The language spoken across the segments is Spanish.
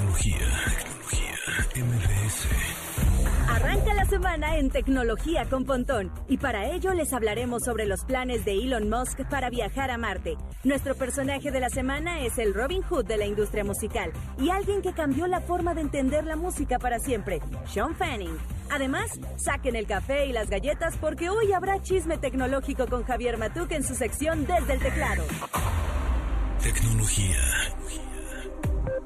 Tecnología, tecnología, MBS. Arranca la semana en Tecnología con Pontón y para ello les hablaremos sobre los planes de Elon Musk para viajar a Marte. Nuestro personaje de la semana es el Robin Hood de la industria musical y alguien que cambió la forma de entender la música para siempre, Sean Fanning. Además, saquen el café y las galletas porque hoy habrá chisme tecnológico con Javier Matuk en su sección Desde el Teclado. Tecnología.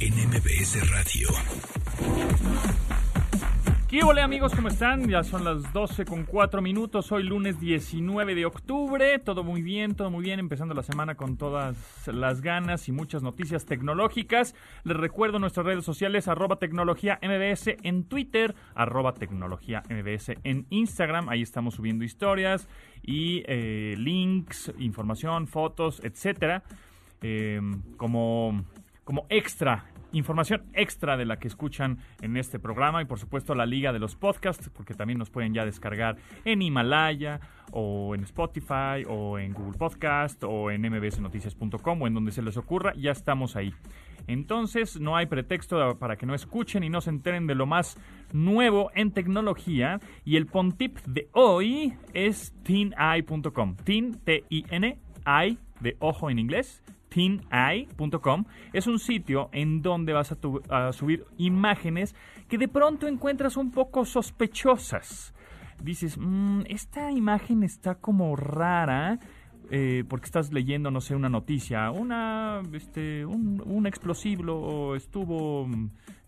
en MBS Radio. ¿Qué hola amigos? ¿Cómo están? Ya son las 12 con 4 minutos, hoy lunes 19 de octubre, todo muy bien, todo muy bien, empezando la semana con todas las ganas y muchas noticias tecnológicas. Les recuerdo nuestras redes sociales, arroba tecnología MBS en Twitter, arroba tecnología MBS en Instagram, ahí estamos subiendo historias y eh, links, información, fotos, etcétera, eh, como, como extra información extra de la que escuchan en este programa y por supuesto la liga de los podcasts, porque también nos pueden ya descargar en Himalaya o en Spotify o en Google Podcast o en mbsnoticias.com o en donde se les ocurra, ya estamos ahí. Entonces no hay pretexto para que no escuchen y no se enteren de lo más nuevo en tecnología y el pontip de hoy es teeneye.com. Teen, T-I-N, I de ojo en inglés teeneye.com es un sitio en donde vas a, subir imágenes que de pronto encuentras un poco sospechosas. Dices, mm, esta imagen está como rara. Eh, porque estás leyendo, no sé, una noticia, una, este, un, explosivo estuvo,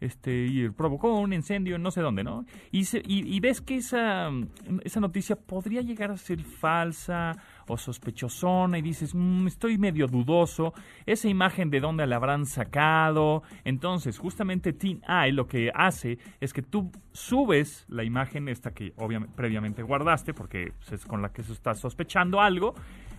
este, y provocó un incendio en no sé dónde, ¿no? Y, y, ves que esa, esa noticia podría llegar a ser falsa o sospechosona y dices, mm, estoy medio dudoso, esa imagen de dónde la habrán sacado. Entonces, justamente Teen Eye lo que hace es que tú subes la imagen esta que obviamente previamente guardaste porque pues, es con la que se está sospechando algo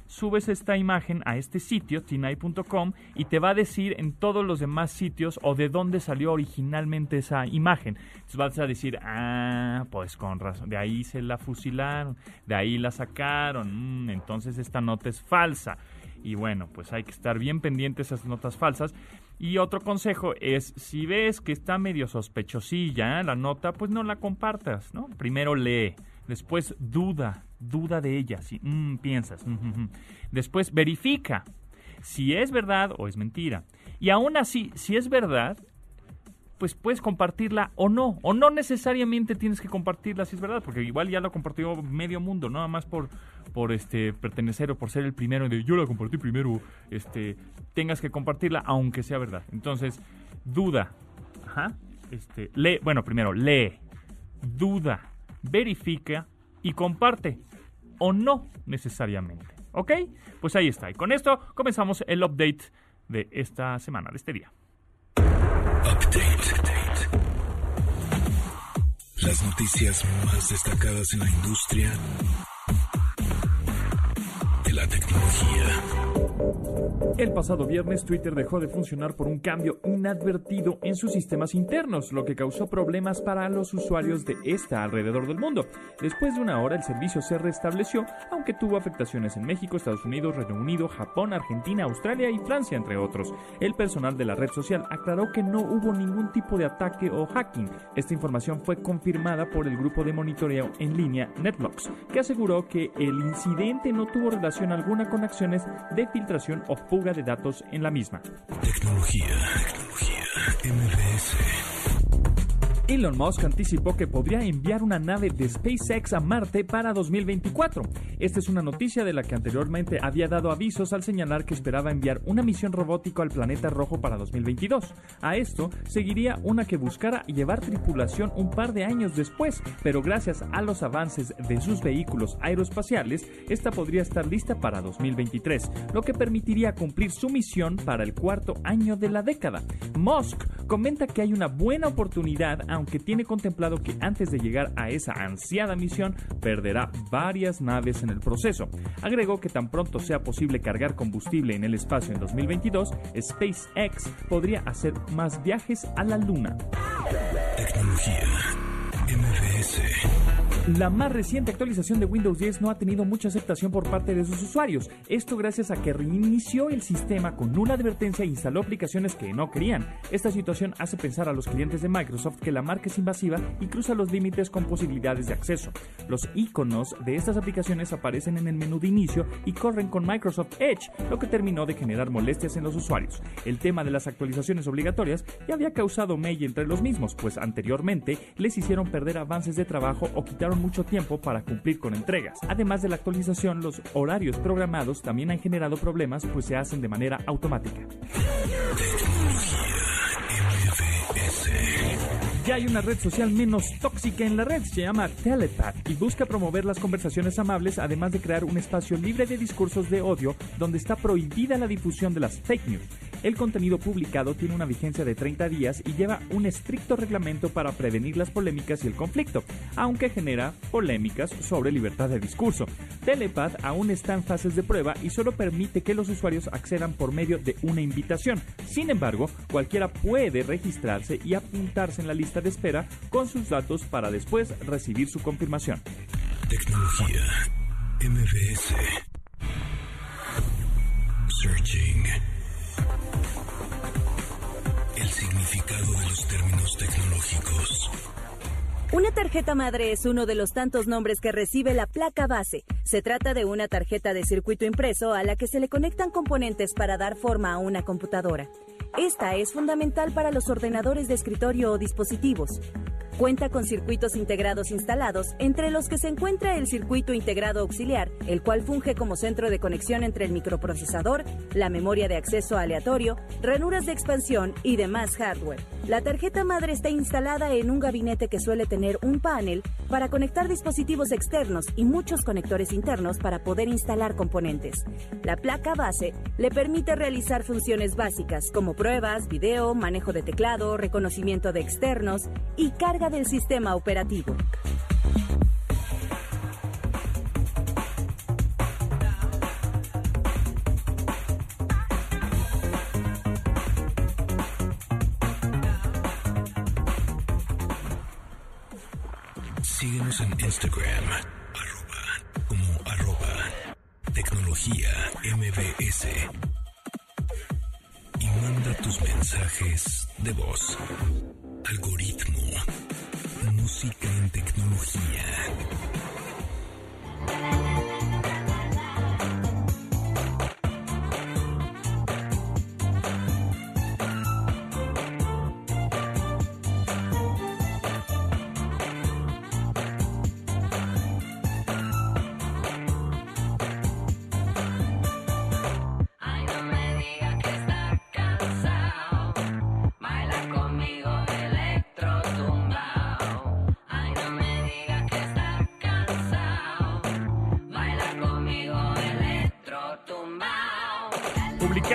subes esta imagen a este sitio, tinai.com, y te va a decir en todos los demás sitios o de dónde salió originalmente esa imagen. Entonces vas a decir, ah, pues con razón, de ahí se la fusilaron, de ahí la sacaron, mm, entonces esta nota es falsa. Y bueno, pues hay que estar bien pendientes esas notas falsas. Y otro consejo es, si ves que está medio sospechosilla la nota, pues no la compartas, ¿no? Primero lee, después duda, duda de ella, si mm, piensas. Mm, mm, Después verifica si es verdad o es mentira. Y aún así, si es verdad, pues puedes compartirla o no. O no necesariamente tienes que compartirla si es verdad, porque igual ya lo compartió medio mundo, nada más por, por este pertenecer o por ser el primero de yo la compartí primero, este, tengas que compartirla aunque sea verdad. Entonces, duda. Ajá. Este, lee, bueno, primero lee, duda, verifica y comparte o no necesariamente. ¿Ok? Pues ahí está. Y con esto comenzamos el update de esta semana, de este día. Update. Las noticias más destacadas en la industria de la tecnología. El pasado viernes Twitter dejó de funcionar por un cambio inadvertido en sus sistemas internos, lo que causó problemas para los usuarios de esta alrededor del mundo. Después de una hora el servicio se restableció, aunque tuvo afectaciones en México, Estados Unidos, Reino Unido, Japón, Argentina, Australia y Francia, entre otros. El personal de la red social aclaró que no hubo ningún tipo de ataque o hacking. Esta información fue confirmada por el grupo de monitoreo en línea NetBlocks, que aseguró que el incidente no tuvo relación alguna con acciones de filtración o fuga de datos en la misma. Elon Musk anticipó que podría enviar una nave de SpaceX a Marte para 2024. Esta es una noticia de la que anteriormente había dado avisos al señalar que esperaba enviar una misión robótica al planeta rojo para 2022. A esto seguiría una que buscara llevar tripulación un par de años después, pero gracias a los avances de sus vehículos aeroespaciales, esta podría estar lista para 2023, lo que permitiría cumplir su misión para el cuarto año de la década. Musk comenta que hay una buena oportunidad aunque tiene contemplado que antes de llegar a esa ansiada misión perderá varias naves en el proceso. Agregó que tan pronto sea posible cargar combustible en el espacio en 2022, SpaceX podría hacer más viajes a la Luna. La más reciente actualización de Windows 10 no ha tenido mucha aceptación por parte de sus usuarios. Esto gracias a que reinició el sistema con nula advertencia e instaló aplicaciones que no querían. Esta situación hace pensar a los clientes de Microsoft que la marca es invasiva y cruza los límites con posibilidades de acceso. Los iconos de estas aplicaciones aparecen en el menú de inicio y corren con Microsoft Edge, lo que terminó de generar molestias en los usuarios. El tema de las actualizaciones obligatorias ya había causado mella entre los mismos, pues anteriormente les hicieron perder avances de trabajo o quitaron mucho tiempo para cumplir con entregas. Además de la actualización, los horarios programados también han generado problemas pues se hacen de manera automática. Ya hay una red social menos tóxica en la red, se llama Telepath y busca promover las conversaciones amables además de crear un espacio libre de discursos de odio donde está prohibida la difusión de las fake news. El contenido publicado tiene una vigencia de 30 días y lleva un estricto reglamento para prevenir las polémicas y el conflicto, aunque genera polémicas sobre libertad de discurso. Telepath aún está en fases de prueba y solo permite que los usuarios accedan por medio de una invitación. Sin embargo, cualquiera puede registrarse y apuntarse en la lista de espera con sus datos para después recibir su confirmación. Tecnología. MBS. Searching. El significado de los términos tecnológicos. Una tarjeta madre es uno de los tantos nombres que recibe la placa base. Se trata de una tarjeta de circuito impreso a la que se le conectan componentes para dar forma a una computadora. Esta es fundamental para los ordenadores de escritorio o dispositivos. Cuenta con circuitos integrados instalados, entre los que se encuentra el circuito integrado auxiliar, el cual funge como centro de conexión entre el microprocesador, la memoria de acceso aleatorio, ranuras de expansión y demás hardware. La tarjeta madre está instalada en un gabinete que suele tener un panel para conectar dispositivos externos y muchos conectores internos para poder instalar componentes. La placa base le permite realizar funciones básicas como pruebas, video, manejo de teclado, reconocimiento de externos y carga del sistema operativo. Mensajes de voz. Algoritmo. Música en tecnología.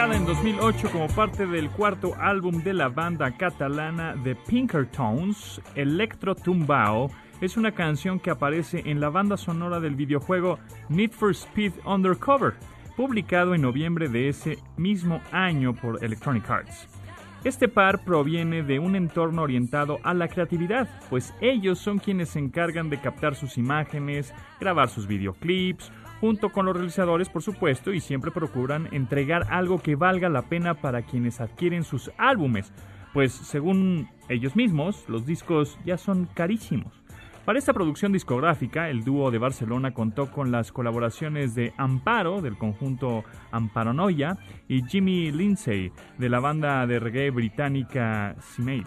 En 2008 como parte del cuarto álbum de la banda catalana The Pinkertons, Electro Tumbao es una canción que aparece en la banda sonora del videojuego Need for Speed Undercover, publicado en noviembre de ese mismo año por Electronic Arts. Este par proviene de un entorno orientado a la creatividad, pues ellos son quienes se encargan de captar sus imágenes, grabar sus videoclips, junto con los realizadores por supuesto, y siempre procuran entregar algo que valga la pena para quienes adquieren sus álbumes, pues según ellos mismos, los discos ya son carísimos. Para esta producción discográfica, el dúo de Barcelona contó con las colaboraciones de Amparo, del conjunto Amparonoia, y Jimmy Lindsay, de la banda de reggae británica Simade.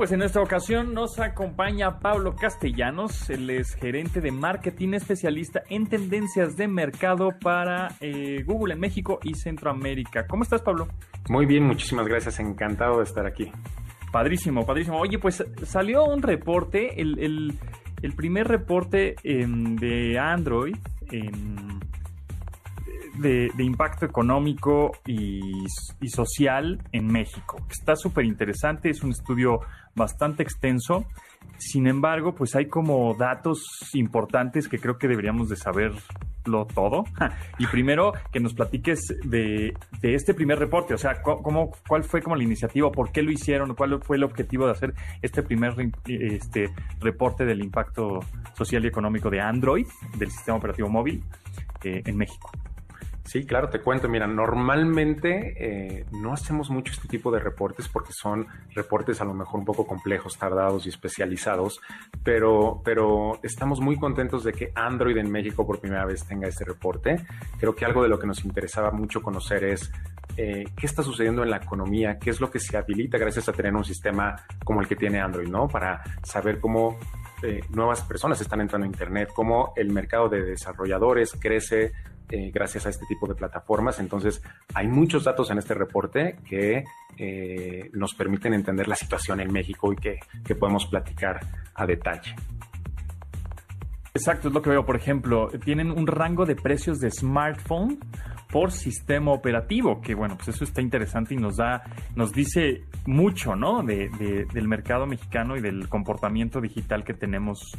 Pues en esta ocasión nos acompaña Pablo Castellanos, él es gerente de marketing especialista en tendencias de mercado para eh, Google en México y Centroamérica. ¿Cómo estás, Pablo? Muy bien, muchísimas gracias, encantado de estar aquí. Padrísimo, padrísimo. Oye, pues salió un reporte, el, el- el primer reporte em, de Android em, de, impacto económico y, social en México. Está súper interesante, es un estudio bastante extenso. Sin embargo, pues hay como datos importantes que creo que deberíamos de saberlo todo. Y primero que nos platiques de, este primer reporte, o sea, cómo, cuál fue como la iniciativa, por qué lo hicieron, cuál fue el objetivo de hacer este primer este, reporte del impacto social y económico de Android, del sistema operativo móvil, eh, en México. Sí, claro, te cuento. Mira, normalmente eh, no hacemos mucho este tipo de reportes porque son reportes a lo mejor un poco complejos, tardados y especializados, pero, pero estamos muy contentos de que Android en México por primera vez tenga este reporte. Creo que algo de lo que nos interesaba mucho conocer es eh, qué está sucediendo en la economía, qué es lo que se habilita gracias a tener un sistema como el que tiene Android, ¿no? Para saber cómo eh, nuevas personas están entrando a Internet, cómo el mercado de desarrolladores crece eh, gracias a este tipo de plataformas. Entonces, hay muchos datos en este reporte que eh, nos permiten entender la situación en México y que, que podemos platicar a detalle. Exacto, es lo que veo. Por ejemplo, tienen un rango de precios de smartphone por sistema operativo, que bueno, pues eso está interesante y nos da, nos dice mucho, ¿no? De, de- del mercado mexicano y del comportamiento digital que tenemos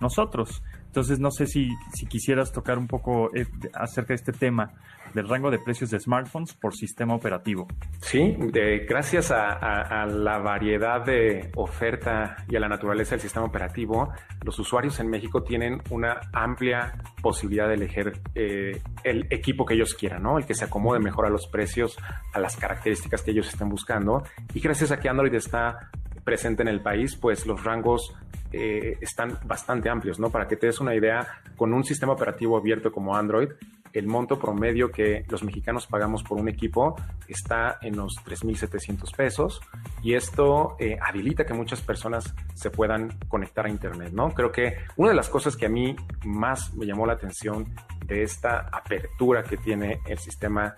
nosotros. Entonces, no sé si, si quisieras tocar un poco eh, acerca de este tema del rango de precios de smartphones por sistema operativo. Sí, de- gracias a, a- a la variedad de oferta y a la naturaleza del sistema operativo, los usuarios en México tienen una amplia posibilidad de elegir eh, el equipo que ellos quieran, ¿no? El que se acomode mejor a los precios, a las características que ellos estén buscando. Y gracias a que Android está presente en el país, pues los rangos eh, están bastante amplios, ¿no? Para que te des una idea, con un sistema operativo abierto como Android, el monto promedio que los mexicanos pagamos por un equipo está en los 3.700 pesos y esto eh, habilita que muchas personas se puedan conectar a Internet, ¿no? Creo que una de las cosas que a mí más me llamó la atención de esta apertura que tiene el sistema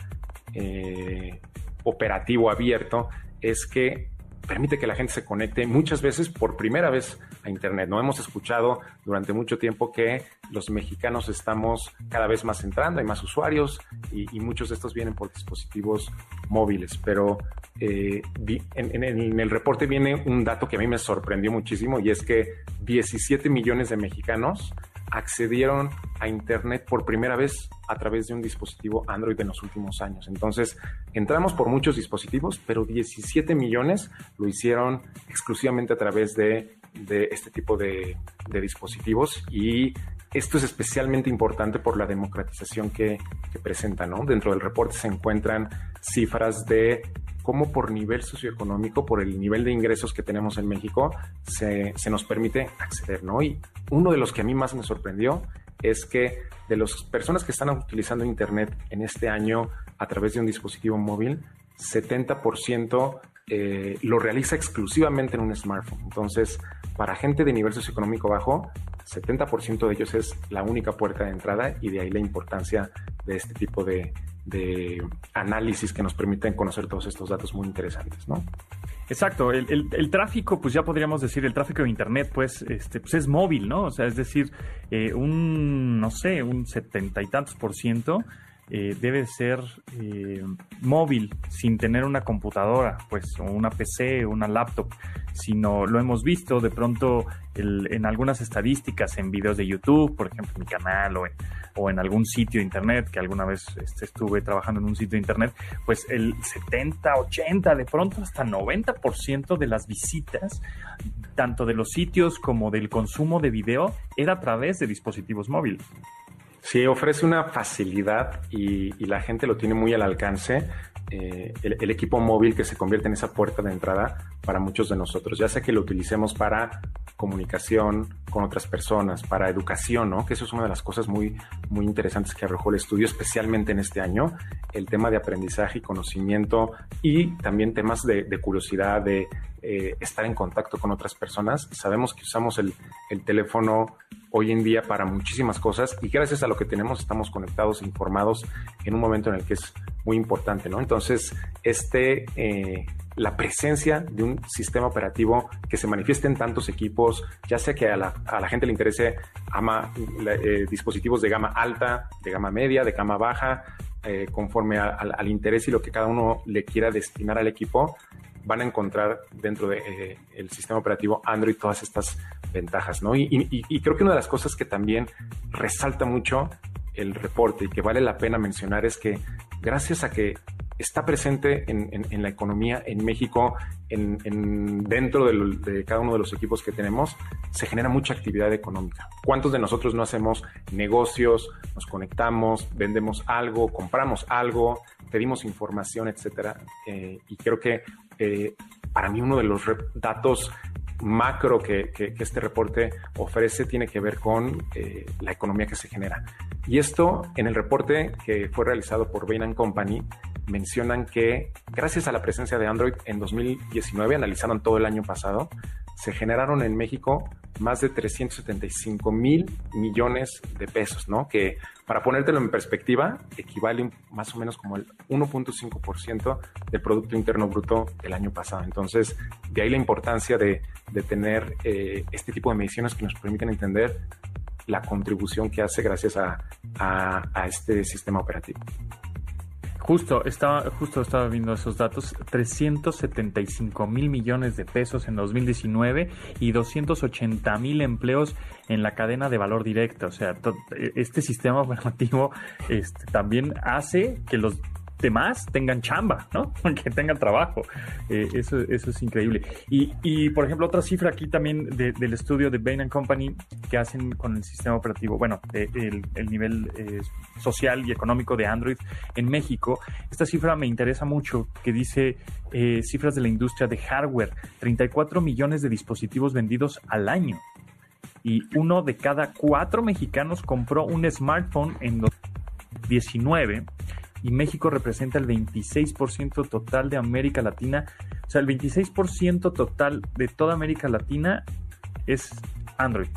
eh, operativo abierto es que permite que la gente se conecte muchas veces por primera vez a Internet. No hemos escuchado durante mucho tiempo que los mexicanos estamos cada vez más entrando, hay más usuarios y, muchos de estos vienen por dispositivos móviles. Pero eh, en- en el reporte viene un dato que a mí me sorprendió muchísimo y es que 17 millones de mexicanos accedieron a Internet por primera vez a través de un dispositivo Android en los últimos años. Entonces, entramos por muchos dispositivos, pero 17 millones lo hicieron exclusivamente a través de, este tipo de, de dispositivos y esto es especialmente importante por la democratización que, que presenta, ¿no? Dentro del reporte se encuentran cifras de cómo por nivel socioeconómico, por el nivel de ingresos que tenemos en México, se, nos permite acceder, ¿no? Y uno de los que a mí más me sorprendió es que de las personas que están utilizando Internet en este año a través de un dispositivo móvil, 70% eh, lo realiza exclusivamente en un smartphone. Entonces, para gente de nivel socioeconómico bajo, 70% de ellos es la única puerta de entrada y de ahí la importancia de este tipo de, de análisis que nos permiten conocer todos estos datos muy interesantes, ¿no? Exacto, el, el- tráfico, pues ya podríamos decir, el tráfico de Internet, pues, este, pues es móvil, ¿no? O sea, es decir, eh, un, no sé, un setenta y tantos por ciento eh, debe ser eh, móvil, sin tener una computadora, pues, o una PC, una laptop, sino lo hemos visto de pronto el- en algunas estadísticas, en videos de YouTube, por ejemplo, en mi canal, o en, o en algún sitio de Internet, que alguna vez este, estuve trabajando en un sitio de Internet, pues el 70, 80, de pronto hasta 90% de las visitas, tanto de los sitios como del consumo de video, era a través de dispositivos móviles. Sí, ofrece una facilidad y, la gente lo tiene muy al alcance. eh, el, equipo móvil que se convierte en esa puerta de entrada para muchos de nosotros, ya sea que lo utilicemos para comunicación con otras personas, para educación, ¿no? Que eso es una de las cosas muy, muy interesantes que arrojó el estudio, especialmente en este año, el tema de aprendizaje y conocimiento y también temas de, de curiosidad, de eh, estar en contacto con otras personas. Sabemos que usamos el, el teléfono hoy en día para muchísimas cosas y gracias a lo que tenemos estamos conectados e informados en un momento en el que es muy importante, ¿no? Entonces, este, eh, la presencia de un sistema operativo que se manifieste en tantos equipos, ya sea que a la, a la gente le interese ama, eh, dispositivos de gama alta, de gama media, de gama baja, eh, conforme al interés y lo que cada uno le quiera destinar al equipo, van a encontrar dentro del de, eh, sistema operativo Android todas estas ventajas, ¿no? Y, creo que una de las cosas que también resalta mucho el reporte y que vale la pena mencionar es que gracias a que está presente en, en, en la economía en México, en, dentro de, de, cada uno de los equipos que tenemos, se genera mucha actividad económica. ¿Cuántos de nosotros no hacemos negocios, nos conectamos, vendemos algo, compramos algo, pedimos información, etcétera? Eh, y creo que eh, para mí uno de los datos macro que, que, que, este reporte ofrece tiene que ver con eh, la economía que se genera. Y esto en el reporte que fue realizado por Bain Company mencionan que gracias a la presencia de Android en 2019, analizaron todo el año pasado, se generaron en México más de 375 mil millones de pesos, ¿no? Que para ponértelo en perspectiva, equivale más o menos como el 1.5% del Producto Interno Bruto del año pasado. Entonces, de ahí la importancia de, de tener eh, este tipo de mediciones que nos permiten entender la contribución que hace gracias a, a, a este sistema operativo. Justo estaba, justo estaba viendo esos datos, 375 mil millones de pesos en 2019 y 280 mil empleos en la cadena de valor directa. O sea, este sistema operativo este, también hace que los demás tengan chamba, ¿no? Que tengan trabajo. Eh, eso, eso es increíble. Y, y, por ejemplo, otra cifra aquí también de, del estudio de Bain Company que hacen con el sistema operativo, bueno, el, el, nivel eh, social y económico de Android en México. Esta cifra me interesa mucho, que dice eh, cifras de la industria de hardware, 34 millones de dispositivos vendidos al año. Y uno de cada cuatro mexicanos compró un smartphone en 2019 y México representa el 26% total de América Latina. O sea, el 26% total de toda América Latina es Android.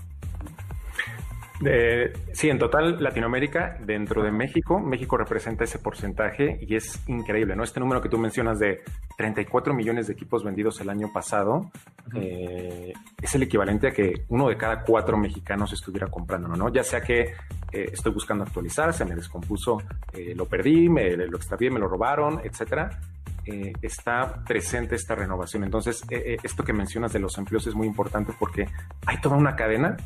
Eh, sí, en total Latinoamérica, dentro de México, México representa ese porcentaje y es increíble, ¿no? Este número que tú mencionas de 34 millones de equipos vendidos el año pasado uh -huh. eh, es el equivalente a que uno de cada cuatro mexicanos estuviera comprando, ¿no? Ya sea que eh, estoy buscando actualizar, se me descompuso, eh, lo perdí, me lo extravié, me lo robaron, etcétera. Eh, está presente esta renovación. Entonces, esto que mencionas de los empleos es muy importante porque hay toda una cadena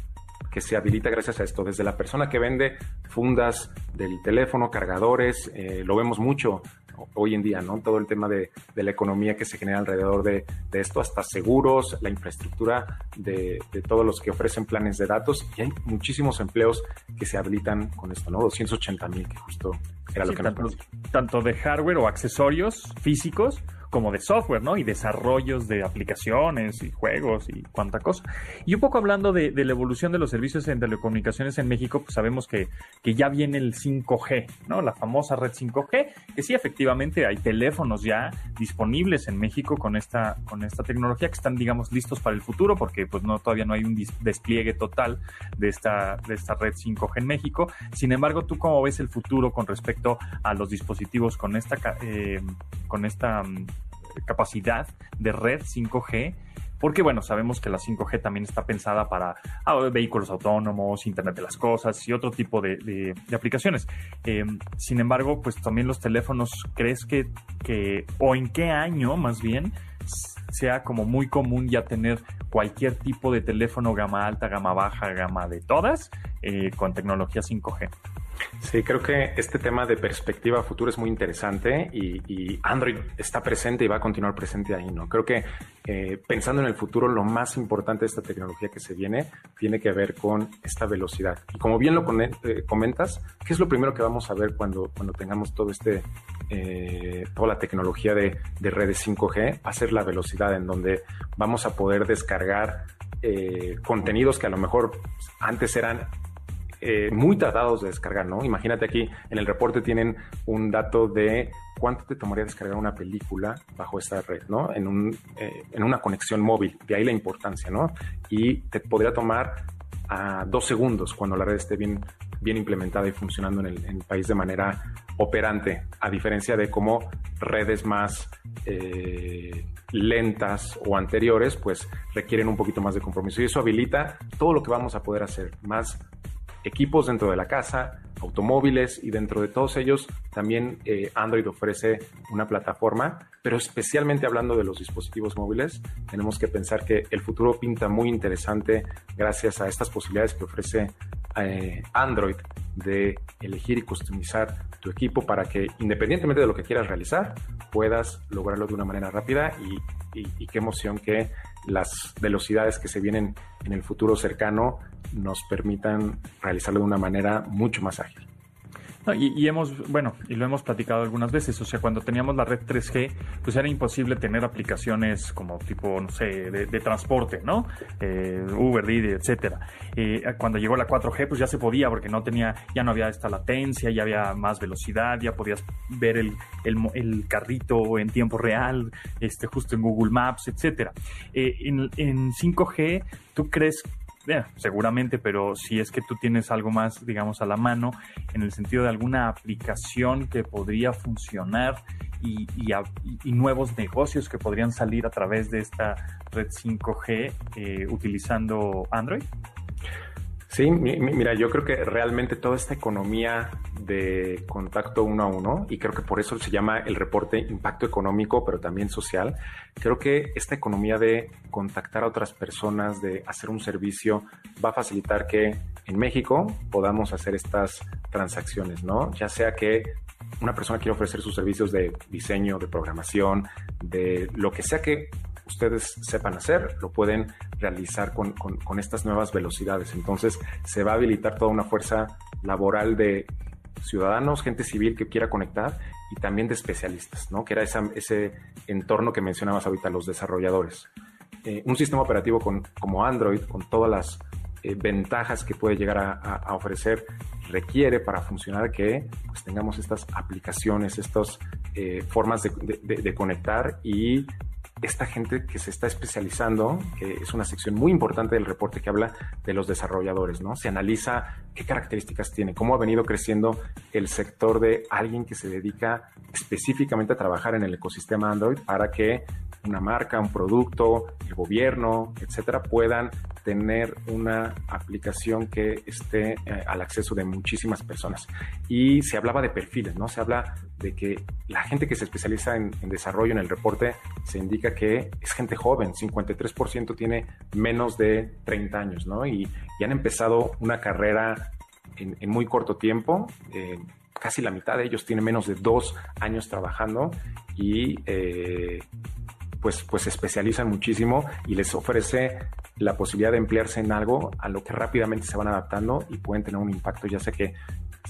que se habilita gracias a esto, desde la persona que vende fundas del teléfono, cargadores, lo vemos mucho hoy en día, ¿no? Todo el tema de, de la economía que se genera alrededor de, de, esto, hasta seguros, la infraestructura de, de, todos los que ofrecen planes de datos, y hay muchísimos empleos que se habilitan con esto, ¿no? 280 mil, que justo era sí, lo que tanto, nos tanto de hardware o accesorios físicos como de software, ¿no? Y desarrollos de aplicaciones y juegos y cuánta cosa. Y un poco hablando de, la evolución de los servicios en telecomunicaciones en México, pues sabemos que, que ya viene el 5G, ¿no? La famosa red 5G, que sí, efectivamente hay teléfonos ya disponibles en México con esta, con esta tecnología que están, digamos, listos para el futuro, porque pues no, todavía no hay un despliegue total de esta, de esta red 5G en México. Sin embargo, ¿tú cómo ves el futuro con respecto a los dispositivos con esta, eh, con esta capacidad de red 5G porque bueno, sabemos que la 5G también está pensada para ah, vehículos autónomos, Internet de las Cosas y otro tipo de, aplicaciones. Eh, sin embargo, pues también los teléfonos, ¿crees que, que, o en qué año más bien, sea como muy común ya tener cualquier tipo de teléfono gama alta, gama baja, gama de todas, eh, con tecnología 5G? Sí, creo que este tema de perspectiva futura es muy interesante y, y, Android está presente y va a continuar presente ahí, ¿no? Creo que eh, pensando en el futuro, lo más importante de esta tecnología que se viene tiene que ver con esta velocidad. Y como bien lo eh, comentas, ¿qué es lo primero que vamos a ver cuando, cuando tengamos todo este eh, toda la tecnología de, de, redes 5G va a ser la velocidad en donde vamos a poder descargar eh, contenidos que a lo mejor antes eran eh, muy tratados de descargar, ¿no? Imagínate aquí en el reporte tienen un dato de cuánto te tomaría descargar una película bajo esta red, ¿no? En, un, eh, en una conexión móvil, de ahí la importancia, ¿no? Y te podría tomar a dos segundos cuando la red esté bien, bien implementada y funcionando en el, país de manera operante, a diferencia de cómo redes más eh, lentas o anteriores, pues requieren un poquito más de compromiso. Y eso habilita todo lo que vamos a poder hacer, más equipos dentro de la casa, automóviles y dentro de todos ellos también eh, Android ofrece una plataforma, pero especialmente hablando de los dispositivos móviles, tenemos que pensar que el futuro pinta muy interesante gracias a estas posibilidades que ofrece eh, Android de elegir y customizar tu equipo para que independientemente de lo que quieras realizar, puedas lograrlo de una manera rápida y, qué emoción que las velocidades que se vienen en el futuro cercano nos permitan realizarlo de una manera mucho más ágil. Y, hemos, bueno, y lo hemos platicado algunas veces, o sea, cuando teníamos la red 3G, pues era imposible tener aplicaciones como tipo, no sé, de, de transporte, ¿no? Eh, Uber, Didi, etcétera. Eh, cuando llegó la 4G, pues ya se podía, porque no tenía, ya no había esta latencia, ya había más velocidad, ya podías ver el, el, el carrito en tiempo real, este, justo en Google Maps, etcétera. Eh, en, en 5G, ¿tú crees seguramente, pero si es que tú tienes algo más, digamos, a la mano, en el sentido de alguna aplicación que podría funcionar y, y nuevos negocios que podrían salir a través de esta red 5G eh, utilizando Android? Sí, mira, yo creo que realmente toda esta economía de contacto uno a uno, y creo que por eso se llama el reporte impacto económico, pero también social, creo que esta economía de contactar a otras personas, de hacer un servicio, va a facilitar que en México podamos hacer estas transacciones, ¿no? Ya sea que una persona quiere ofrecer sus servicios de diseño, de programación, de lo que sea que ustedes sepan hacer, lo pueden realizar con, con, estas nuevas velocidades. Entonces se va a habilitar toda una fuerza laboral de ciudadanos, gente civil que quiera conectar y también de especialistas, ¿no? que era ese entorno que mencionabas ahorita, los desarrolladores. Eh, un sistema operativo con, como Android, con todas las eh, ventajas que puede llegar a, ofrecer, requiere para funcionar que pues, tengamos estas aplicaciones, estas eh, formas de, conectar y esta gente que se está especializando, que es una sección muy importante del reporte que habla de los desarrolladores, ¿no? Se analiza qué características tiene, cómo ha venido creciendo el sector de alguien que se dedica específicamente a trabajar en el ecosistema Android para que una marca, un producto, el gobierno, etcétera, puedan tener una aplicación que esté eh, al acceso de muchísimas personas. Y se hablaba de perfiles, ¿no? Se habla de que la gente que se especializa en, desarrollo en el reporte se indica que es gente joven, 53% tiene menos de 30 años, ¿no? Y, han empezado una carrera en, muy corto tiempo. Casi la mitad de ellos tiene menos de dos años trabajando y eh, pues, pues se especializan muchísimo y les ofrece la posibilidad de emplearse en algo a lo que rápidamente se van adaptando y pueden tener un impacto, ya sea que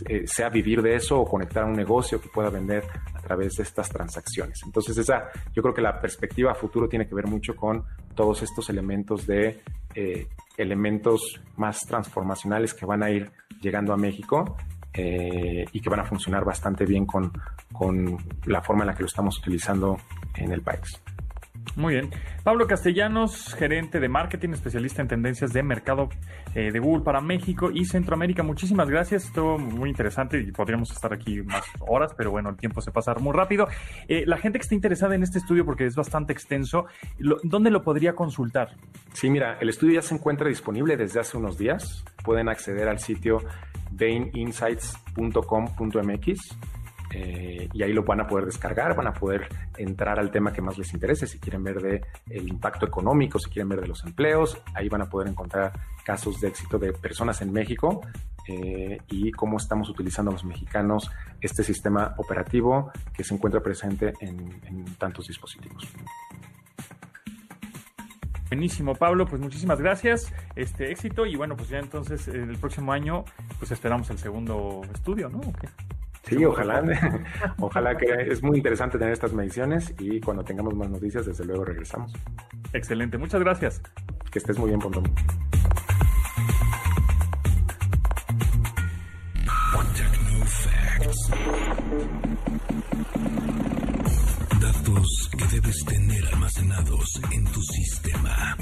eh, sea vivir de eso o conectar a un negocio que pueda vender a través de estas transacciones. Entonces, esa, yo creo que la perspectiva futuro tiene que ver mucho con todos estos elementos de eh, elementos más transformacionales que van a ir llegando a México eh, y que van a funcionar bastante bien con, con la forma en la que lo estamos utilizando en el país. Muy bien. Pablo Castellanos, gerente de marketing, especialista en tendencias de mercado eh, de Google para México y Centroamérica. Muchísimas gracias. Estuvo muy interesante y podríamos estar aquí más horas, pero bueno, el tiempo se pasa muy rápido. Eh, la gente que esté interesada en este estudio, porque es bastante extenso, ¿dónde lo podría consultar? Sí, mira, el estudio ya se encuentra disponible desde hace unos días. Pueden acceder al sitio baininsights.com.mx eh, y ahí lo van a poder descargar, van a poder entrar al tema que más les interese, si quieren ver de el impacto económico, si quieren ver de los empleos, ahí van a poder encontrar casos de éxito de personas en México eh, y cómo estamos utilizando los mexicanos este sistema operativo que se encuentra presente en, en tantos dispositivos. Buenísimo, Pablo, pues muchísimas gracias, este éxito y bueno, pues ya entonces el próximo año pues esperamos el segundo estudio, ¿no? Sí, ojalá. ojalá que es muy interesante tener estas mediciones y cuando tengamos más noticias, desde luego regresamos. Excelente, muchas gracias. Que estés muy bien, Pontón. Datos que debes tener almacenados en tu sistema.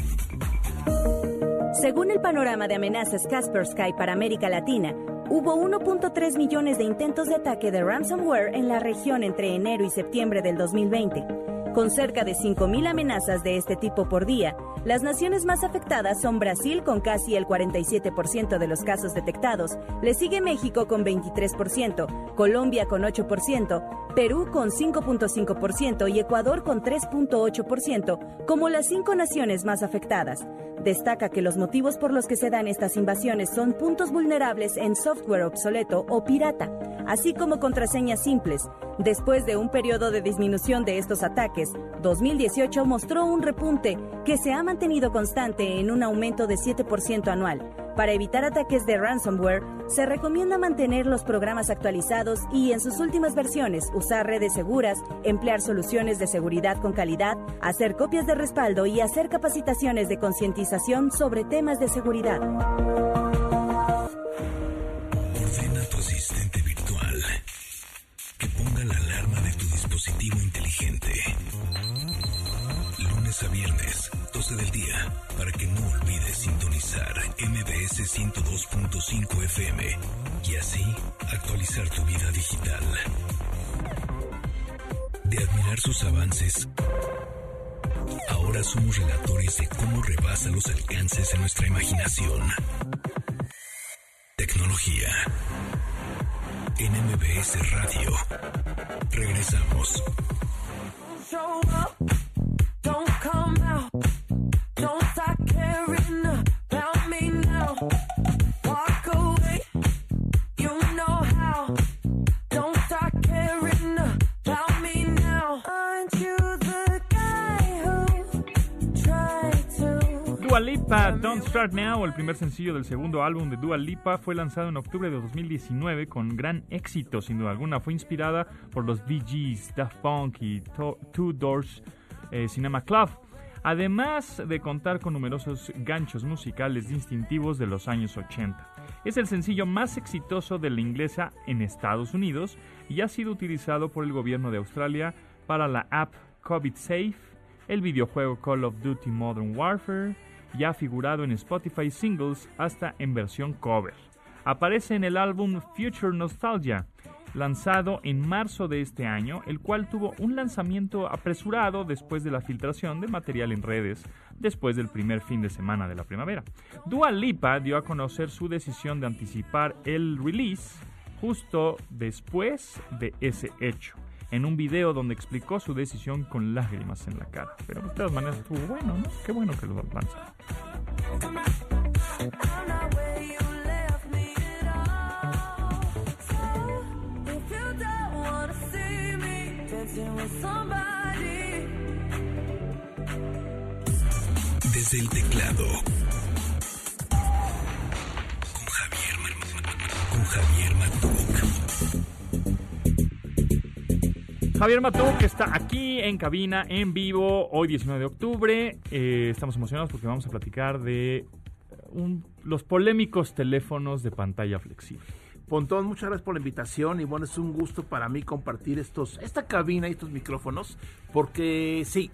Según el panorama de amenazas Kaspersky para América Latina, hubo 1.3 millones de intentos de ataque de ransomware en la región entre enero y septiembre del 2020. Con cerca de 5.000 amenazas de este tipo por día, las naciones más afectadas son Brasil con casi el 47% de los casos detectados, le sigue México con 23%, Colombia con 8%, Perú con 5.5% y Ecuador con 3.8% como las cinco naciones más afectadas. Destaca que los motivos por los que se dan estas invasiones son puntos vulnerables en software obsoleto o pirata, así como contraseñas simples. Después de un periodo de disminución de estos ataques, 2018 mostró un repunte que se ha mantenido constante en un aumento de 7% anual. Para evitar ataques de ransomware, se recomienda mantener los programas actualizados y, en sus últimas versiones, usar redes seguras, emplear soluciones de seguridad con calidad, hacer copias de respaldo y hacer capacitaciones de concientización sobre temas de seguridad. 102.5 FM y así actualizar tu vida digital. De admirar sus avances, ahora somos relatores de cómo rebasa los alcances de nuestra imaginación. Tecnología. En MBS Radio. Regresamos. Start Now, el primer sencillo del segundo álbum de Dua Lipa, fue lanzado en octubre de 2019 con gran éxito, sin duda alguna. Fue inspirada por los Gees, Daft Punk y Two Doors eh, Cinema Club, además de contar con numerosos ganchos musicales distintivos de los años 80. Es el sencillo más exitoso de la inglesa en Estados Unidos y ha sido utilizado por el gobierno de Australia para la app COVID Safe, el videojuego Call of Duty Modern Warfare y ha figurado en Spotify Singles hasta en versión cover. Aparece en el álbum Future Nostalgia, lanzado en marzo de este año, el cual tuvo un lanzamiento apresurado después de la filtración de material en redes después del primer fin de semana de la primavera. Dua Lipa dio a conocer su decisión de anticipar el release justo después de ese hecho, en un video donde explicó su decisión con lágrimas en la cara. Pero de todas maneras estuvo bueno, ¿no? Qué bueno que lo lanza. I'm not where you left me at all. So if you don't wanna see me dancing with somebody. Desde el teclado. Con Javier, con Javier Javier Matuk está aquí en cabina, en vivo, hoy 19 de octubre. Eh, estamos emocionados porque vamos a platicar de un- los polémicos teléfonos de pantalla flexible. Pontón, muchas gracias por la invitación y bueno, es un gusto para mí compartir estos, esta cabina y estos micrófonos porque sí,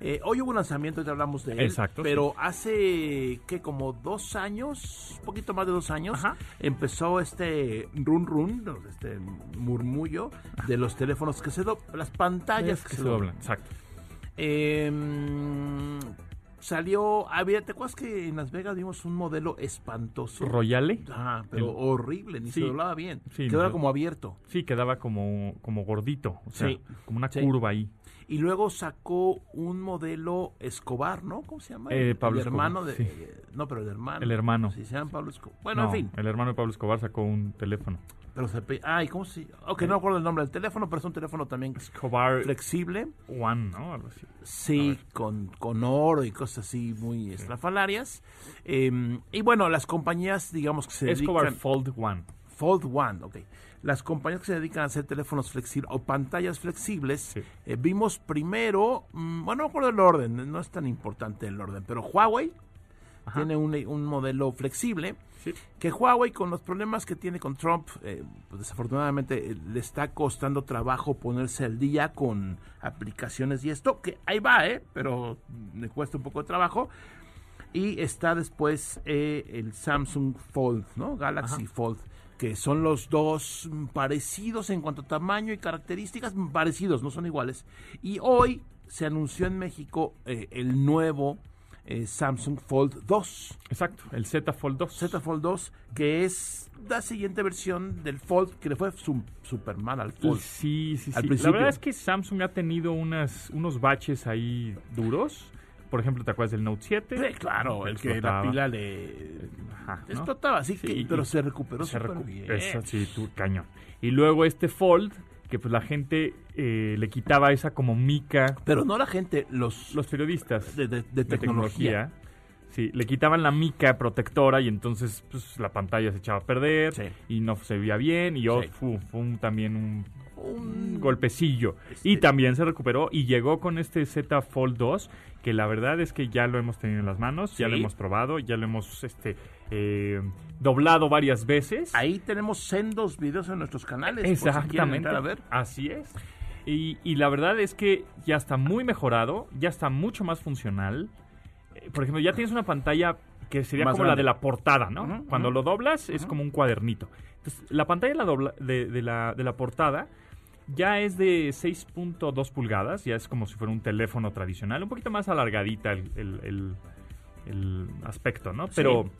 eh, hoy hubo un lanzamiento, ya hablamos de él, Exacto, pero hace que como dos años, un poquito más de dos años, Ajá. empezó este run run, este murmullo de los teléfonos que se doblan, las pantallas Es que, se doblan. exacto. Eh, salió, había, ¿te acuerdas que en Las Vegas vimos un modelo espantoso? Royale, Ah, pero El- horrible, ni Sí. se doblaba bien. Sí, Quedaba no. como abierto. sí, quedaba como, como gordito, o sea, Sí. como una curva ahí. Y luego sacó un modelo Escobar, ¿no? ¿Cómo se llama? Eh, Pablo el hermano Escobar, de... sí. No, pero el hermano. El hermano. Sí, se llama Pablo Escobar. Bueno, No, en fin. El hermano de Pablo Escobar sacó un teléfono. Pero se pe- Ay, ¿cómo se...? Ok, no me acuerdo el nombre del teléfono, pero es un teléfono también Escobar flexible. One, ¿no? Algo así. Sí, con, con oro y cosas así muy estrafalarias. Eh, y bueno, las compañías, digamos que se Escobar dedican... Fold One. Fold One, ok. Las compañías que se dedican a hacer teléfonos flexibles o pantallas flexibles, Sí. eh, vimos primero, mm, bueno, no me acuerdo el orden, no es tan importante el orden, pero Huawei tiene un, un modelo flexible Sí. que Huawei con los problemas que tiene con Trump, eh, pues, desafortunadamente eh, le está costando trabajo ponerse al día con aplicaciones y esto, que ahí va, ¿eh? pero le cuesta un poco de trabajo. Y está después eh, el Samsung Fold, ¿no? Galaxy Fold, que son los dos parecidos en cuanto a tamaño y características, parecidos, no son iguales. Y hoy se anunció en México eh, el nuevo eh, Samsung Fold 2. Exacto, el Z Fold 2. Z Fold 2, que es la siguiente versión del Fold, que le fue su- super mal al Fold. Sí, sí, Al sí. La principio. verdad es que Samsung ha tenido unas, unos baches ahí duros. Por ejemplo, ¿te acuerdas del Note 7? Sí, claro, el que la pila le Ajá, ¿no? explotaba, sí, Sí, que, pero se recuperó Se recu- bien. Sí, tú, cañón. Y luego este Fold, que pues la gente eh, le quitaba esa como mica, Pero no la gente, los, los periodistas de, de- de de tecnología. sí, le quitaban la mica protectora y entonces pues, la pantalla se echaba a perder Sí. y no se veía bien y yo Sí. fu- fue un- también un, golpecillo. Este- Y también se recuperó y llegó con este Z Fold 2 que la verdad es que ya lo hemos tenido en las manos, ya Sí. lo hemos probado, ya lo hemos este eh, doblado varias veces. Ahí tenemos sendos videos en nuestros canales. por si quieren Exactamente. a ver. Así es. Y, y la verdad es que ya está muy mejorado, ya está mucho más funcional. Eh, Por ejemplo, ya tienes una pantalla que sería Más como la de la portada, ¿no? Cuando lo doblas es como un cuadernito. Entonces, la pantalla de la, dobla- de, de la, de la portada ya es de 6.2 pulgadas, ya es como si fuera un teléfono tradicional, un poquito más alargadita el, el- el- el aspecto, ¿no? Pero... Sí,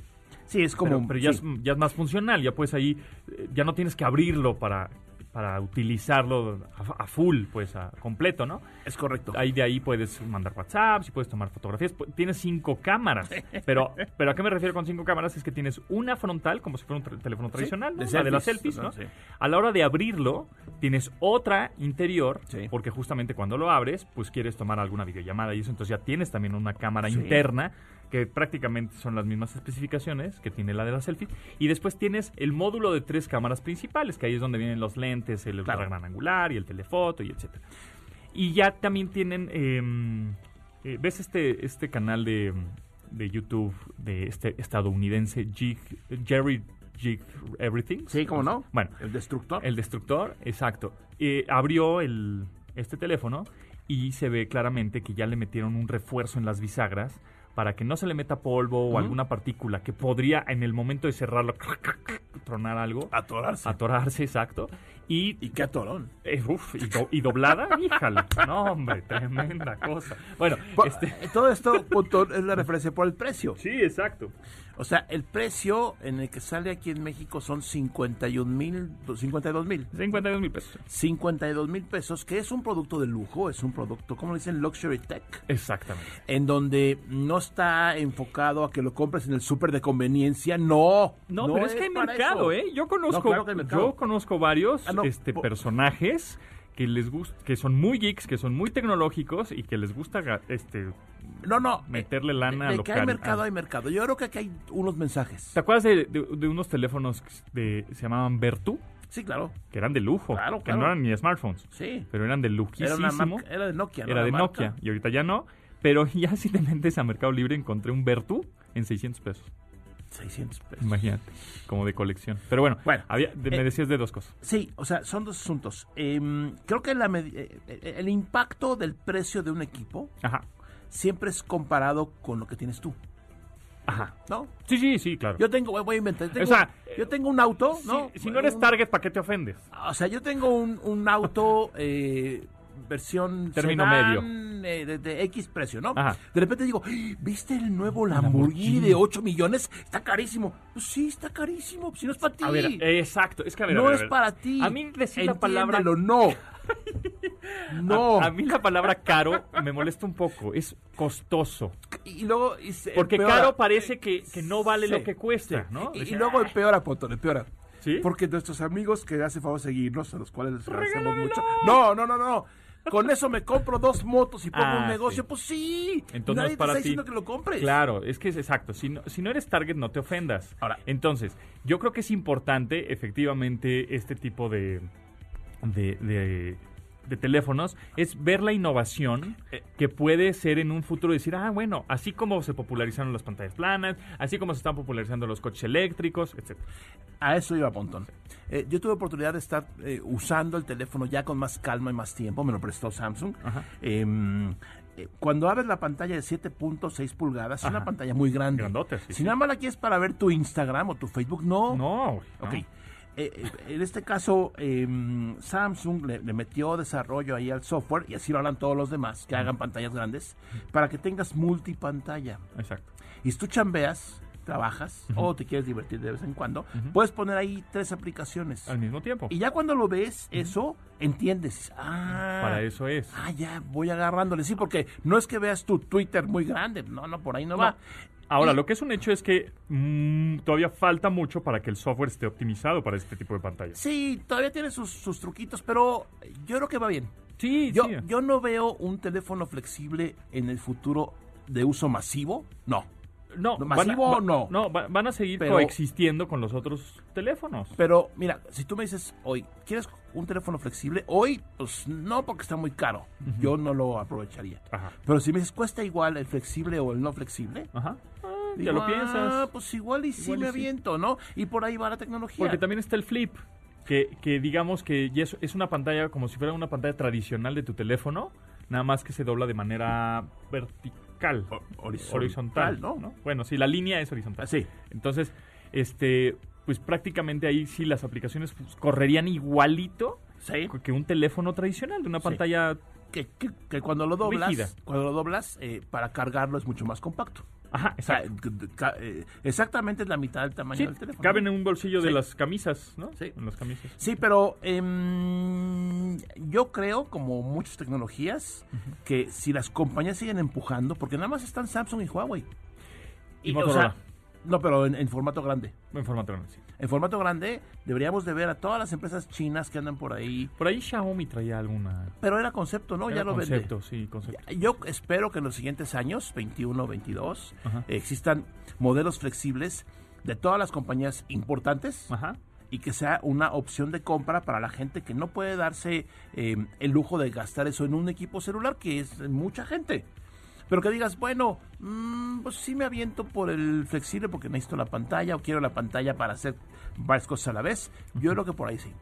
es como. Pero, pero ya, sí. es, ya es más funcional, ya puedes ahí, eh, ya no tienes que abrirlo para, para utilizarlo a, a full, pues a completo, ¿no? es correcto. Ahí de ahí puedes mandar WhatsApp, y puedes tomar fotografías, tienes cinco cámaras, pero, pero ¿a qué me refiero con cinco cámaras? Es que tienes una frontal, como si fuera un tra- teléfono tradicional, ¿no? de la de las selfies, ¿no? sí. A la hora de abrirlo, tienes otra interior, Sí. porque justamente cuando lo abres, pues quieres tomar alguna videollamada y eso, entonces ya tienes también una cámara Sí. interna que prácticamente son las mismas especificaciones que tiene la de la selfie. Y después tienes el módulo de tres cámaras principales, que ahí es donde vienen los lentes, el Claro. gran angular y el telefoto y etcétera. Y ya también tienen, eh, eh, ¿ves este, este canal de, de YouTube de este estadounidense Jig, Jerry Jig Everything? Sí, ¿cómo no? Bueno, El destructor. el destructor, exacto. Eh, abrió el, este teléfono y se ve claramente que ya le metieron un refuerzo en las bisagras para que no se le meta polvo o alguna partícula que podría en el momento de cerrarlo tronar algo. Atorarse. Atorarse, exacto. Y, y qué atorón. eh, uf, y, do- y doblada, híjale. No, hombre, tremenda cosa. Bueno, este... Todo esto punto, es la referencia por el precio. Sí, exacto. O sea, el precio en el que sale aquí en México son 51 mil, 52 mil. 52 mil pesos. 52 mil pesos, que es un producto de lujo, es un producto, ¿cómo le dicen? Luxury Tech. Exactamente. En donde no está enfocado a que lo compres en el súper de conveniencia, no. No, pero es que hay mercado, eso. ¿eh? Yo conozco, No, claro que hay mercado. yo conozco varios Ah, no, este, personajes que les gusta, que son muy geeks, que son muy tecnológicos y que les gusta este No, no. meterle lana de, a lo que hay mercado, ah. hay mercado. Yo creo que aquí hay unos mensajes. ¿Te acuerdas de, de- de unos teléfonos que se llamaban Vertu? Sí, claro. Que eran de lujo, Claro, que claro. no eran ni smartphones, Sí. pero eran de Era, lujísimo. marca- era de Nokia, ¿no? Era de. Nokia y ahorita ya no. Pero ya si te metes a Mercado Libre encontré un Vertu en 600 pesos. 600 pesos. Imagínate, como de colección. Pero bueno, Bueno, había- de- me eh, decías de dos cosas. Sí, o sea, son dos asuntos. Em, creo que la eh, eh, el impacto del precio de un equipo Ajá, siempre es comparado con lo que tienes tú, ajá. ¿no? Sí, sí, sí, claro. Yo tengo, voy a inventar, yo tengo, O sea, yo tengo un auto, Si- ¿no? Si, no eres Un- target, ¿para qué te ofendes? O sea, yo tengo un, un auto eh, versión Término sedán, eh, de, de X precio, ¿no? Ajá. De repente digo, "¡Ay! ¿viste el nuevo Lamborghini, de 8 millones? Está carísimo. Pues sí, está carísimo, si no es para ti. A ver, exacto. Es que a ver, a no a es ver. para ti. A mí decir la palabra. No. No. A, a mí la palabra caro me molesta un poco. Es costoso. y luego y se Porque empeora. caro parece que, que no vale Sí, lo que cuesta, sí. ¿no? Y, y luego "Ah, empeora, Potón, empeora. ¿Sí? Porque nuestros amigos que hace favor seguirnos, a los cuales les agradecemos mucho. No, no, no, no. Con eso me compro dos motos y pongo Ah, un negocio. sí. Pues sí. Entonces Nadie para te está ti. diciendo que lo compres. Claro, es que es exacto. Si no, si no eres target, no te ofendas. Ahora. Entonces, yo creo que es importante, efectivamente, este tipo de, de, de- de teléfonos, es ver la innovación Eh. que puede ser en un futuro decir, ah, bueno, así como se popularizaron las pantallas planas, así como se están popularizando los coches eléctricos, etc. A eso iba Pontón. Eh, yo tuve oportunidad de estar eh, usando el teléfono ya con más calma y más tiempo. Me lo prestó Samsung. Em, eh, cuando abres la pantalla de 7.6 pulgadas, es una pantalla muy grande. Grandota, sí, si sí. nada más la quieres para ver tu Instagram o tu Facebook, no. No, güey, no. Eh, eh, en este caso, em, Samsung le, le metió desarrollo ahí al software, y así lo hablan todos los demás, que hagan pantallas grandes, para que tengas multipantalla. Exacto. Y si tú chambeas, trabajas, o te quieres divertir de vez en cuando, puedes poner ahí tres aplicaciones. Al mismo tiempo. Y ya cuando lo ves, eso, entiendes. Ah, Para eso es. Ah, ya, voy agarrándole. Sí, porque no es que veas tu Twitter muy grande. No, no, por ahí no, No. va. Ahora, lo que es un hecho es que mm, todavía falta mucho para que el software esté optimizado para este tipo de pantallas. Sí, todavía tiene sus, sus truquitos, pero yo creo que va bien. Sí, Yo, sí. yo no veo un teléfono flexible en el futuro de uso masivo. No. No, ¿No, van a- masivo va- no? No, va- van a seguir Pero- coexistiendo con los otros teléfonos. Pero mira, si tú me dices hoy, ¿quieres un teléfono flexible? Hoy, pues no, porque está muy caro. Yo no lo aprovecharía. Ajá. Pero si me dices, ¿cuesta igual el flexible o el no flexible? Ajá. Ah, ya lo ah, piensas. pues igual y sí Igual y me sí. aviento, ¿no? Y por ahí va la tecnología. Porque también está el flip. Que, que digamos que ya es, es una pantalla como si fuera una pantalla tradicional de tu teléfono, nada más que se dobla de manera vertical. Horizontal, horizontal, ¿no? ¿no? Bueno, sí, la línea es horizontal. Ah, sí. Entonces, este, pues prácticamente ahí sí las aplicaciones pues, correrían igualito Sí. que un teléfono tradicional, de una Sí. pantalla Que, que- que cuando lo doblas, Rígida. cuando lo doblas, eh, para cargarlo es mucho más compacto. Ajá, exacto. ca- eh, exactamente es la mitad del tamaño Sí, del teléfono. caben en un bolsillo de las camisas, ¿no? Sí. En las camisas. Sí, pero em, yo creo, como muchas tecnologías, que si las compañías siguen empujando, porque nada más están Samsung y Huawei. Y o Motorola. sea, no, pero en, en formato grande. En formato grande, sí. En formato grande deberíamos de ver a todas las empresas chinas que andan por ahí. Por ahí Xiaomi traía alguna... Pero era concepto, ¿no? era ya lo concepto, vende. sí, concepto. Yo espero que en los siguientes años, 21, 22, Ajá. eh, existan modelos flexibles de todas las compañías importantes Ajá. y que sea una opción de compra para la gente que no puede darse eh, el lujo de gastar eso en un equipo celular, que es mucha gente. Pero que digas, bueno, mm, pues sí me aviento por el flexible porque necesito la pantalla o quiero la pantalla para hacer varias cosas a la vez. Yo creo que por ahí sí.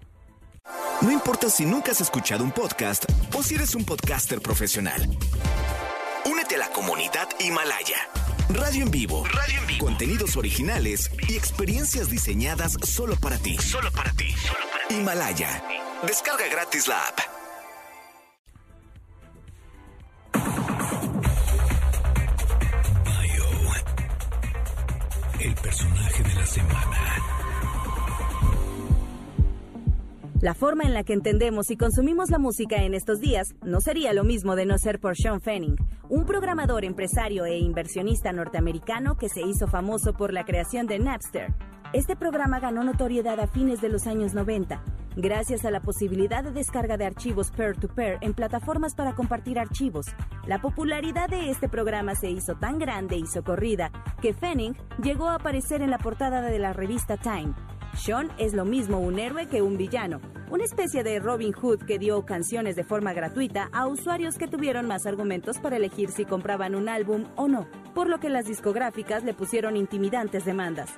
No importa si nunca has escuchado un podcast o si eres un podcaster profesional. Únete a la comunidad Himalaya. Radio en vivo. Radio en vivo. Contenidos originales y experiencias diseñadas solo para ti. Solo para ti. Himalaya. Descarga gratis la app. Semana. La forma en la que entendemos y consumimos la música en estos días no sería lo mismo de no ser por Sean Fanning, un programador, empresario e inversionista norteamericano que se hizo famoso por la creación de Napster. Este programa ganó notoriedad a fines de los años 90, gracias a la posibilidad de descarga de archivos peer-to-peer en plataformas para compartir archivos. La popularidad de este programa se hizo tan grande y socorrida que Fanning llegó a aparecer en la portada de la revista Time. Sean es lo mismo un héroe que un villano, una especie de Robin Hood que dio canciones de forma gratuita a usuarios que tuvieron más argumentos para elegir si compraban un álbum o no, por lo que las discográficas le pusieron intimidantes demandas.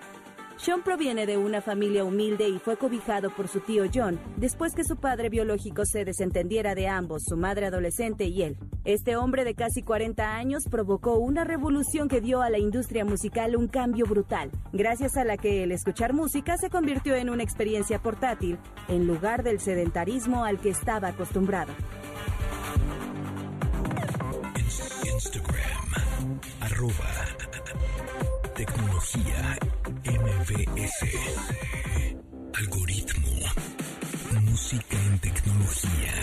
Sean proviene de una familia humilde y fue cobijado por su tío John después que su padre biológico se desentendiera de ambos, su madre adolescente y él. Este hombre de casi 40 años provocó una revolución que dio a la industria musical un cambio brutal, gracias a la que el escuchar música se convirtió en una experiencia portátil en lugar del sedentarismo al que estaba acostumbrado. Instagram, arroba tecnología MBS. Algoritmo, música en tecnología.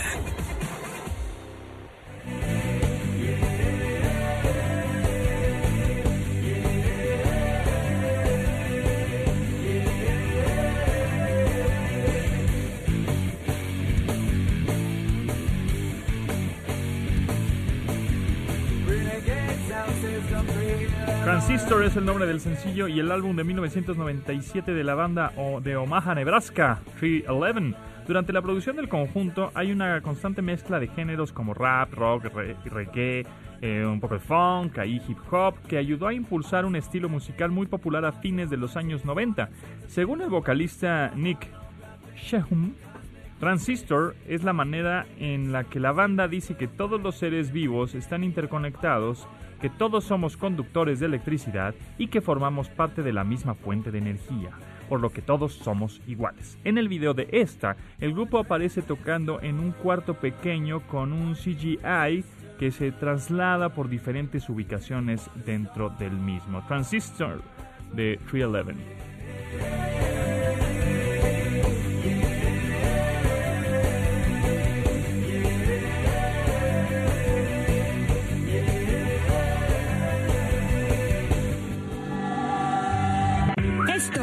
Transistor es el nombre del sencillo y el álbum de 1997 de la banda de Omaha, Nebraska, 311. Durante la producción del conjunto hay una constante mezcla de géneros como rap, rock, re- reggae, eh, un poco de funk, ahí hip hop, que ayudó a impulsar un estilo musical muy popular a fines de los años 90. Según el vocalista Nick Shehum, Transistor es la manera en la que la banda dice que todos los seres vivos están interconectados, que todos somos conductores de electricidad y que formamos parte de la misma fuente de energía, por lo que todos somos iguales. En el video de esta, el grupo aparece tocando en un cuarto pequeño con un CGI que se traslada por diferentes ubicaciones dentro del mismo. Transistor de 311.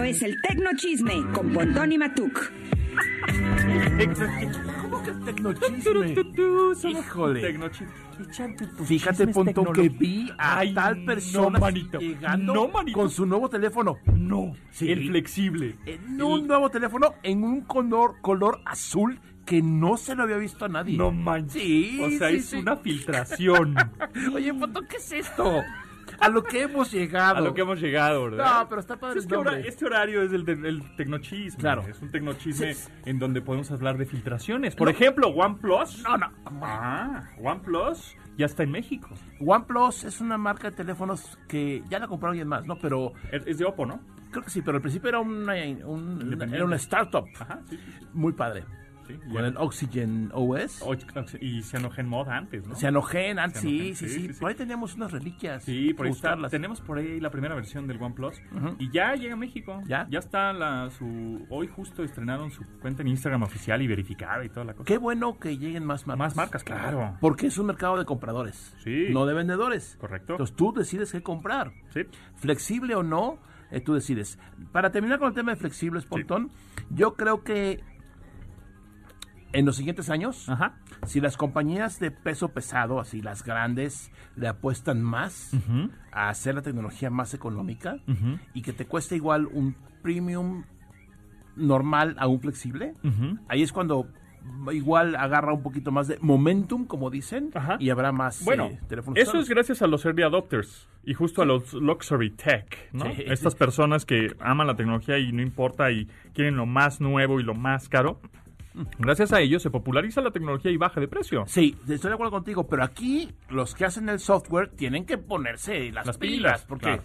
Es el Tecno Chisme con Pontón y Matuk. ¿Cómo que tecnochisme? Híjole. Fíjate, Pontón, que vi a Ay, tal no, persona manito. llegando No, manito. con su nuevo teléfono. No, Sí. el flexible. En un nuevo teléfono en un color, color azul que no se lo había visto a nadie. No manches. Sí, o sea, sí, es sí. una filtración Oye, Pontón, ¿qué es esto? A lo que hemos llegado. a lo que hemos llegado, ¿verdad? No, pero está padre Es que ahora este horario es el, de- el tecnochisme. Claro. Es un tecnochisme Sí. en donde podemos hablar de filtraciones. Por ejemplo, OnePlus. No, no. Ah, OnePlus ya está en México. OnePlus es una marca de teléfonos que ya la compró alguien más, ¿no? Pero Es de Oppo, ¿no? creo que sí, pero al principio era una, un- Independiente. era una startup. Ajá, sí. Muy padre. Sí. Con Ya- el Oxygen OS. Y Cyanogen Mod antes, ¿no? Cyanogen, ah, sí, Cyanogen, sí, sí, sí, sí. Por ahí teníamos unas reliquias. Sí, por ahí está. Tenemos por ahí la primera versión del OnePlus. Y ya llega a México. ¿Ya? Ya está la, su... Hoy justo estrenaron su cuenta en Instagram oficial y verificada y toda la cosa. Qué bueno que lleguen más marcas. Más marcas, claro. Porque es un mercado de compradores. Sí. No de vendedores. Correcto. Entonces tú decides qué comprar. Sí. Flexible o no, eh, tú decides. Para terminar con el tema de flexibles, Pontón, yo creo que en los siguientes años, Ajá. si las compañías de peso pesado, así las grandes, le apuestan más a hacer la tecnología más económica y que te cueste igual un premium normal a un flexible, ahí es cuando igual agarra un poquito más de momentum, como dicen, Ajá. y habrá más Bueno, eh, teléfonos. eso es gracias a los early adopters y justo a los luxury tech, ¿no? Sí. Estas personas que aman la tecnología y no importa y quieren lo más nuevo y lo más caro. Gracias a ellos se populariza la tecnología y baja de precio. Sí, estoy de acuerdo contigo, pero aquí los que hacen el software tienen que ponerse las, Las pilas, pilas, porque claro.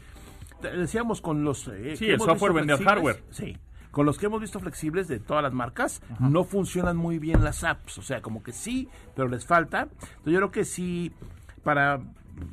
te- decíamos con los... eh, Sí, el software vende al hardware. Sí, con los que hemos visto flexibles de todas las marcas, no funcionan muy bien las apps, o sea, como que sí, pero les falta. Entonces yo creo que sí, para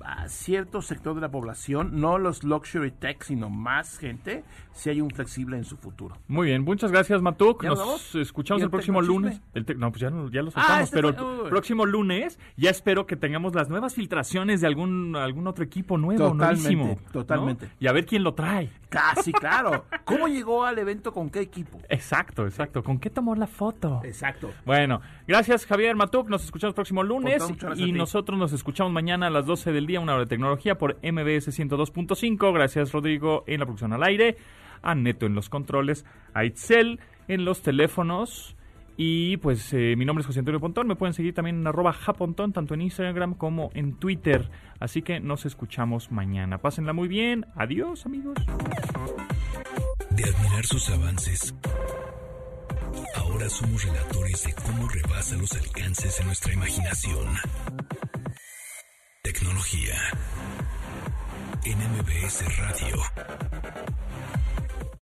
a cierto sector de la población, no los luxury tech, sino más gente, si hay un flexible en su futuro. Muy bien, muchas gracias Matuk. ¿Ya Nos vamos? escuchamos ¿Y el el próximo lunes. El no, pues ya, ya lo soltamos, este pero fue- el uy. próximo lunes ya espero que tengamos las nuevas filtraciones de algún algún otro equipo nuevo, Totalmente, nuevísimo, ¿no? totalmente. Y a ver quién lo trae. Casi, claro. ¿Cómo llegó al evento con qué equipo? Exacto, exacto. ¿Con qué tomó la foto? Exacto. Bueno, gracias Javier Matuk, nos escuchamos el próximo lunes y nosotros nos escuchamos mañana a las 12 del día, una hora de tecnología por MBS 102.5. Gracias Rodrigo en la producción al aire, a Neto en los controles, a Itzel en los teléfonos y pues eh, mi nombre es José Antonio Pontón, me pueden seguir también en arroba japontón, tanto en Instagram como en Twitter. Así que nos escuchamos mañana. Pásenla muy bien, adiós amigos. De admirar sus avances, ahora somos relatores de cómo rebasa los alcances de nuestra imaginación tecnología. En Radio.